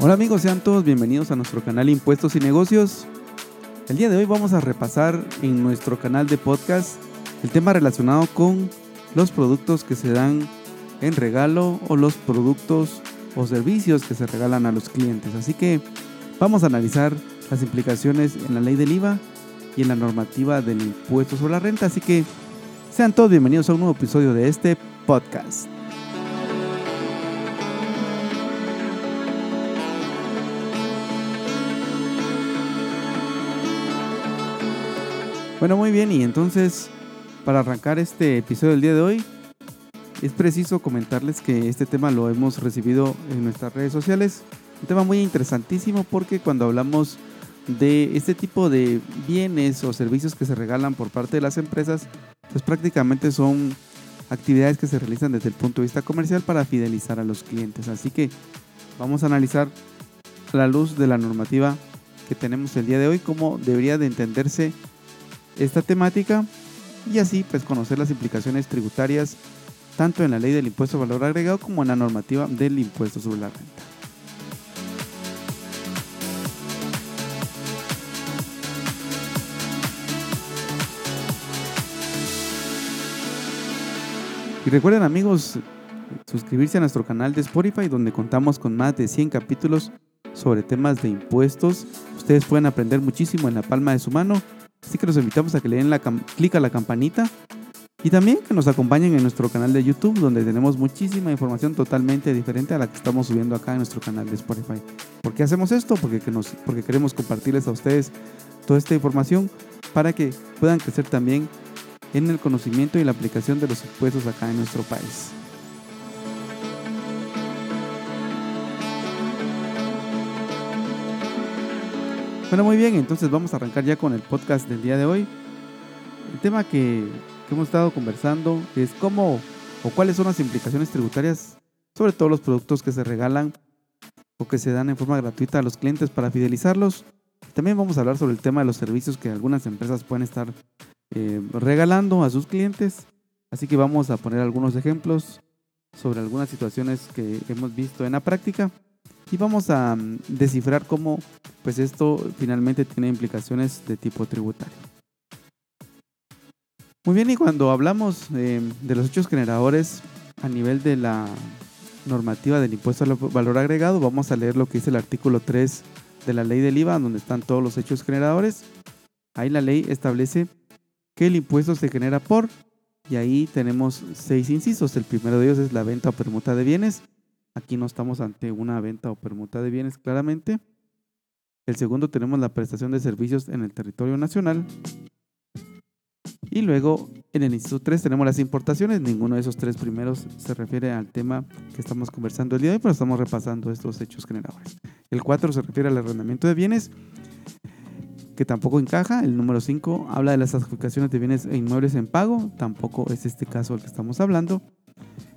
Hola amigos, sean todos bienvenidos a nuestro canal Impuestos y Negocios. El día de hoy vamos a repasar en nuestro canal de podcast el tema relacionado con los productos que se dan en regalo o los productos o servicios que se regalan a los clientes. Así que vamos a analizar las implicaciones en la ley del IVA y en la normativa del impuesto sobre la renta. Así que sean todos bienvenidos a un nuevo episodio de este podcast. Bueno, muy bien, y entonces para arrancar este episodio del día de hoy, es preciso comentarles que este tema lo hemos recibido en nuestras redes sociales. Un tema muy interesantísimo porque cuando hablamos de este tipo de bienes o servicios que se regalan por parte de las empresas, pues prácticamente son actividades que se realizan desde el punto de vista comercial para fidelizar a los clientes. Así que vamos a analizar a la luz de la normativa que tenemos el día de hoy, cómo debería de entenderse esta temática y así pues conocer las implicaciones tributarias tanto en la ley del impuesto de valor agregado como en la normativa del impuesto sobre la renta. Y recuerden amigos, suscribirse a nuestro canal de Spotify donde contamos con más de 100 capítulos sobre temas de impuestos. Ustedes pueden aprender muchísimo en la palma de su mano Así que los invitamos a que le den clic a la campanita y también que nos acompañen en nuestro canal de YouTube, donde tenemos muchísima información totalmente diferente a la que estamos subiendo acá en nuestro canal de Spotify. ¿Por qué hacemos esto? Porque, nos, porque queremos compartirles a ustedes toda esta información para que puedan crecer también en el conocimiento y la aplicación de los impuestos acá en nuestro país. Bueno, muy bien, entonces vamos a arrancar ya con el podcast del día de hoy. El tema que, hemos estado conversando es cómo o cuáles son las implicaciones tributarias sobre todos los productos que se regalan o que se dan en forma gratuita a los clientes para fidelizarlos. También vamos a hablar sobre el tema de los servicios que algunas empresas pueden estar eh, regalando a sus clientes. Así que vamos a poner algunos ejemplos sobre algunas situaciones que hemos visto en la práctica y vamos a mm, descifrar cómo pues esto finalmente tiene implicaciones de tipo tributario. Muy bien, y cuando hablamos eh, de los hechos generadores a nivel de la normativa del impuesto al valor agregado, vamos a leer lo que dice el artículo 3 de la ley del IVA, donde están todos los hechos generadores. Ahí la ley establece que el impuesto se genera por, y ahí tenemos seis incisos. El primero de ellos es la venta o permuta de bienes. Aquí no estamos ante una venta o permuta de bienes claramente. El segundo tenemos la prestación de servicios en el territorio nacional. Y luego en el inciso 3 tenemos las importaciones. Ninguno de esos tres primeros se refiere al tema que estamos conversando el día de hoy, pero estamos repasando estos hechos generadores. El 4 se refiere al arrendamiento de bienes, que tampoco encaja. El número 5 habla de las adjudicaciones de bienes e inmuebles en pago. Tampoco es este caso el que estamos hablando.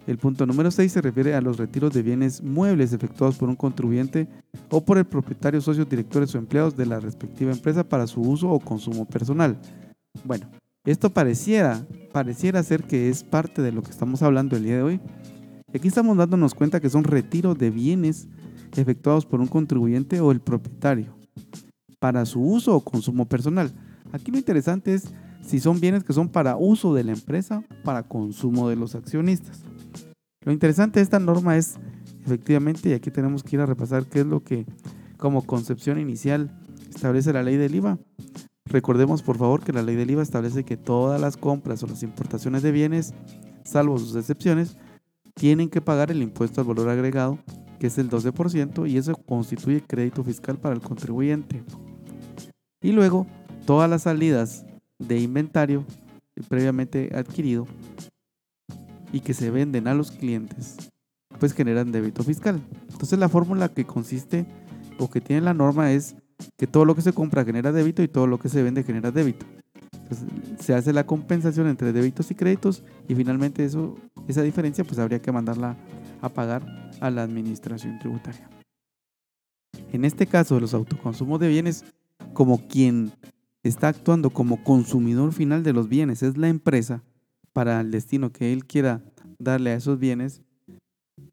El punto número 6 se refiere a los retiros de bienes muebles efectuados por un contribuyente o por el propietario, socios, directores o empleados de la respectiva empresa para su uso o consumo personal. Bueno, esto pareciera, pareciera ser que es parte de lo que estamos hablando el día de hoy. Aquí estamos dándonos cuenta que son retiros de bienes efectuados por un contribuyente o el propietario para su uso o consumo personal. Aquí lo interesante es si son bienes que son para uso de la empresa, para consumo de los accionistas. Lo interesante de esta norma es, efectivamente, y aquí tenemos que ir a repasar qué es lo que como concepción inicial establece la ley del IVA. Recordemos por favor que la ley del IVA establece que todas las compras o las importaciones de bienes, salvo sus excepciones, tienen que pagar el impuesto al valor agregado, que es el 12%, y eso constituye crédito fiscal para el contribuyente. Y luego, todas las salidas de inventario previamente adquirido y que se venden a los clientes, pues generan débito fiscal. Entonces la fórmula que consiste o que tiene la norma es que todo lo que se compra genera débito y todo lo que se vende genera débito. Entonces, se hace la compensación entre débitos y créditos y finalmente eso, esa diferencia pues habría que mandarla a pagar a la administración tributaria. En este caso de los autoconsumos de bienes, como quien está actuando como consumidor final de los bienes es la empresa, para el destino que él quiera darle a esos bienes,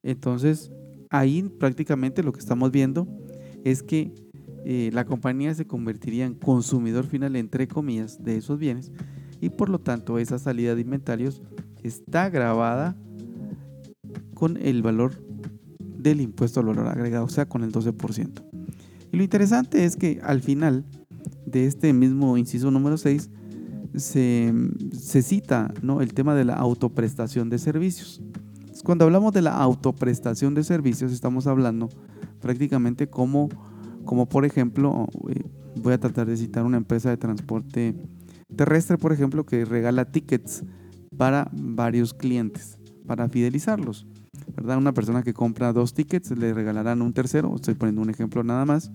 entonces ahí prácticamente lo que estamos viendo es que eh, la compañía se convertiría en consumidor final, entre comillas, de esos bienes y por lo tanto esa salida de inventarios está grabada con el valor del impuesto al valor agregado, o sea, con el 12%. Y lo interesante es que al final de este mismo inciso número 6 se, cita ¿no? el tema de la autoprestación de servicios. Cuando hablamos de la autoprestación de servicios, estamos hablando prácticamente como, como por ejemplo, eh, voy a tratar de citar una empresa de transporte terrestre, por ejemplo, que regala tickets para varios clientes, para fidelizarlos. ¿verdad? Una persona que compra dos tickets le regalarán un tercero, estoy poniendo un ejemplo nada más.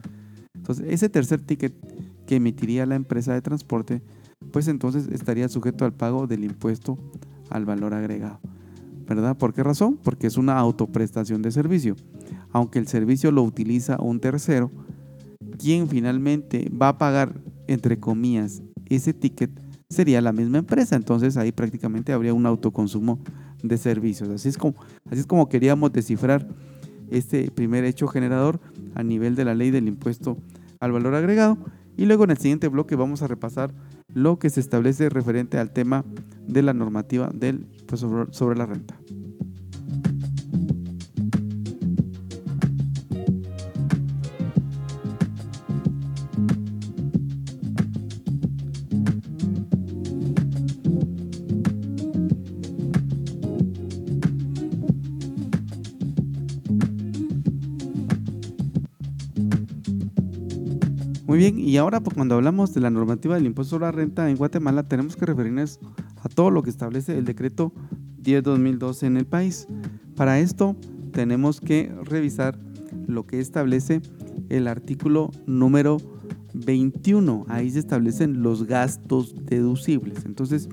Entonces, ese tercer ticket que emitiría la empresa de transporte, pues entonces estaría sujeto al pago del impuesto al valor agregado. ¿Verdad? ¿Por qué razón? Porque es una autoprestación de servicio. Aunque el servicio lo utiliza un tercero, quien finalmente va a pagar, entre comillas, ese ticket sería la misma empresa. Entonces ahí prácticamente habría un autoconsumo de servicios. Así es como, así es como queríamos descifrar este primer hecho generador a nivel de la ley del impuesto al valor agregado. Y luego en el siguiente bloque vamos a repasar lo que se establece referente al tema de la normativa del sobre la renta. Muy bien, y ahora pues, cuando hablamos de la normativa del impuesto sobre la renta en Guatemala, tenemos que referirnos a todo lo que establece el decreto 10-2012 en el país. Para esto tenemos que revisar lo que establece el artículo número 21. Ahí se establecen los gastos deducibles. Entonces,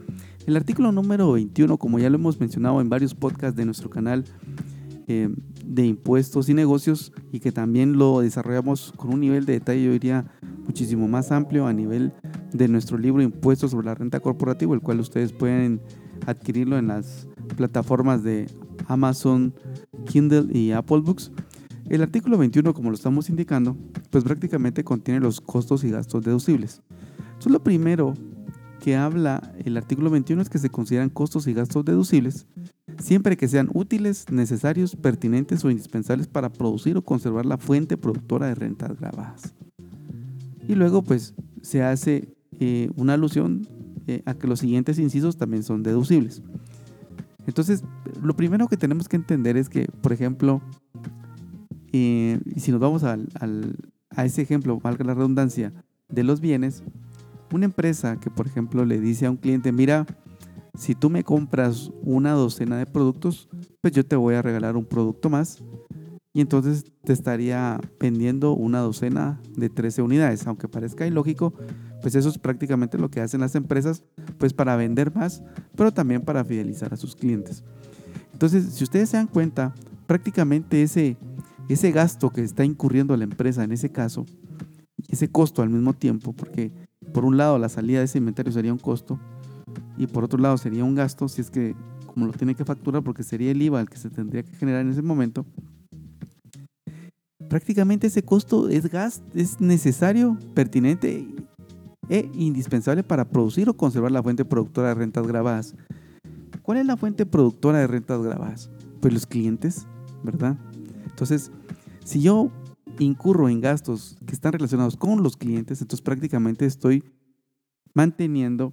el artículo número 21, como ya lo hemos mencionado en varios podcasts de nuestro canal eh, de impuestos y negocios, y que también lo desarrollamos con un nivel de detalle, yo diría, muchísimo más amplio a nivel de nuestro libro Impuestos sobre la Renta Corporativa, el cual ustedes pueden adquirirlo en las plataformas de Amazon, Kindle y Apple Books. El artículo 21, como lo estamos indicando, pues prácticamente contiene los costos y gastos deducibles. Entonces, lo primero que habla el artículo 21 es que se consideran costos y gastos deducibles siempre que sean útiles, necesarios, pertinentes o indispensables para producir o conservar la fuente productora de rentas grabadas. Y luego pues se hace eh, una alusión eh, a que los siguientes incisos también son deducibles. Entonces, lo primero que tenemos que entender es que, por ejemplo, eh, si nos vamos a ese ejemplo, valga la redundancia, de los bienes, una empresa que, por ejemplo, le dice a un cliente, mira, si tú me compras una docena de productos, pues yo te voy a regalar un producto más y entonces te estaría vendiendo una docena de 13 unidades. Aunque parezca ilógico, pues eso es prácticamente lo que hacen las empresas, pues para vender más, pero también para fidelizar a sus clientes. Entonces, si ustedes se dan cuenta, prácticamente ese, ese gasto que está incurriendo la empresa en ese caso, ese costo al mismo tiempo, porque por un lado la salida de ese inventario sería un costo y por otro lado sería un gasto si es que como lo tiene que facturar porque sería el IVA el que se tendría que generar en ese momento, prácticamente ese costo es gas, es necesario, pertinente e indispensable para producir o conservar la fuente productora de rentas grabadas. ¿Cuál es la fuente productora de rentas grabadas? Pues los clientes, ¿verdad? Entonces, si yo incurro en gastos que están relacionados con los clientes, entonces prácticamente estoy manteniendo,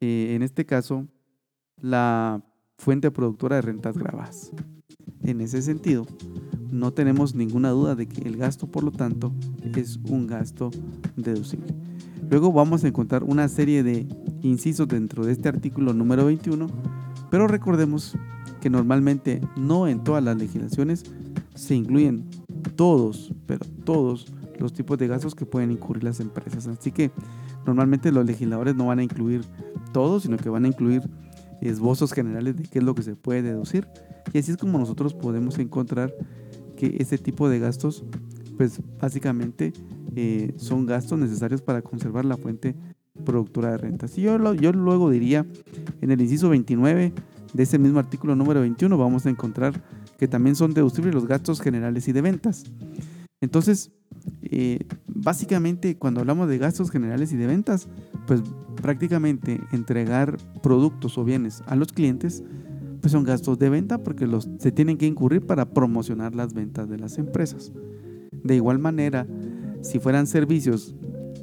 eh, en este caso, la fuente productora de rentas grabadas. En ese sentido, no tenemos ninguna duda de que el gasto, por lo tanto, es un gasto deducible. Luego vamos a encontrar una serie de incisos dentro de este artículo número 21, pero recordemos que normalmente no en todas las legislaciones se incluyen todos, pero todos los tipos de gastos que pueden incurrir las empresas. Así que normalmente los legisladores no van a incluir todos, sino que van a incluir esbozos generales de qué es lo que se puede deducir. Y así es como nosotros podemos encontrar que ese tipo de gastos, pues básicamente eh, son gastos necesarios para conservar la fuente productora de rentas. Y yo, yo luego diría, en el inciso 29 de ese mismo artículo número 21 vamos a encontrar que también son deducibles los gastos generales y de ventas. Entonces, eh, básicamente cuando hablamos de gastos generales y de ventas, pues prácticamente entregar productos o bienes a los clientes, pues son gastos de venta porque los, se tienen que incurrir para promocionar las ventas de las empresas. De igual manera, si fueran servicios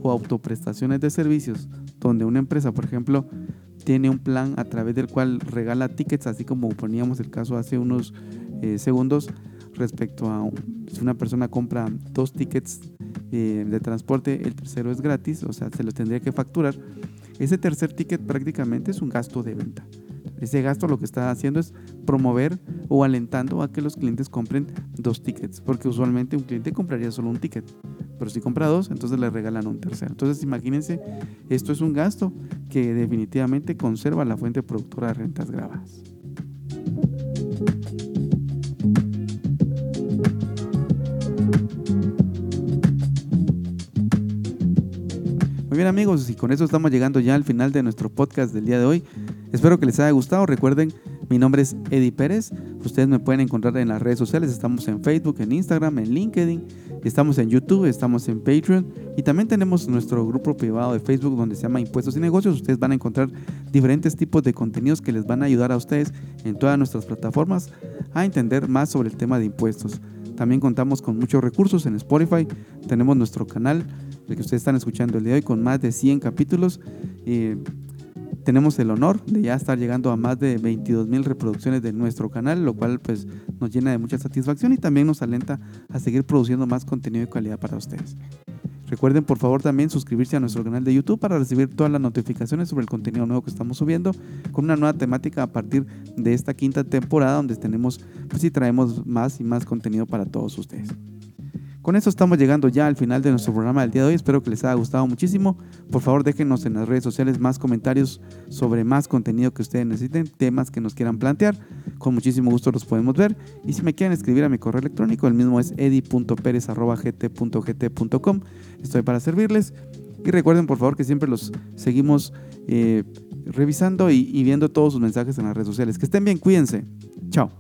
o autoprestaciones de servicios, donde una empresa, por ejemplo, tiene un plan a través del cual regala tickets, así como poníamos el caso hace unos eh, segundos respecto a si una persona compra dos tickets eh, de transporte, el tercero es gratis, o sea, se lo tendría que facturar. Ese tercer ticket prácticamente es un gasto de venta. Ese gasto lo que está haciendo es promover o alentando a que los clientes compren dos tickets, porque usualmente un cliente compraría solo un ticket, pero si compra dos, entonces le regalan un tercero. Entonces imagínense, esto es un gasto que definitivamente conserva la fuente productora de rentas grabadas. Muy bien amigos, y con eso estamos llegando ya al final de nuestro podcast del día de hoy. Espero que les haya gustado. Recuerden, mi nombre es Eddie Pérez. Ustedes me pueden encontrar en las redes sociales. Estamos en Facebook, en Instagram, en LinkedIn. Estamos en YouTube, estamos en Patreon. Y también tenemos nuestro grupo privado de Facebook donde se llama Impuestos y Negocios. Ustedes van a encontrar diferentes tipos de contenidos que les van a ayudar a ustedes en todas nuestras plataformas a entender más sobre el tema de impuestos. También contamos con muchos recursos en Spotify. Tenemos nuestro canal el que ustedes están escuchando el día de hoy, con más de 100 capítulos. y tenemos el honor de ya estar llegando a más de 22 mil reproducciones de nuestro canal, lo cual pues nos llena de mucha satisfacción y también nos alenta a seguir produciendo más contenido de calidad para ustedes. Recuerden por favor también suscribirse a nuestro canal de YouTube para recibir todas las notificaciones sobre el contenido nuevo que estamos subiendo con una nueva temática a partir de esta quinta temporada donde tenemos pues y traemos más y más contenido para todos ustedes. Con eso estamos llegando ya al final de nuestro programa del día de hoy. Espero que les haya gustado muchísimo. Por favor, déjenos en las redes sociales más comentarios sobre más contenido que ustedes necesiten, temas que nos quieran plantear. Con muchísimo gusto los podemos ver. Y si me quieren escribir a mi correo electrónico, el mismo es edi.perez.gt.gt.com. Estoy para servirles. Y recuerden, por favor, que siempre los seguimos eh, revisando y, y viendo todos sus mensajes en las redes sociales. Que estén bien, cuídense. Chao.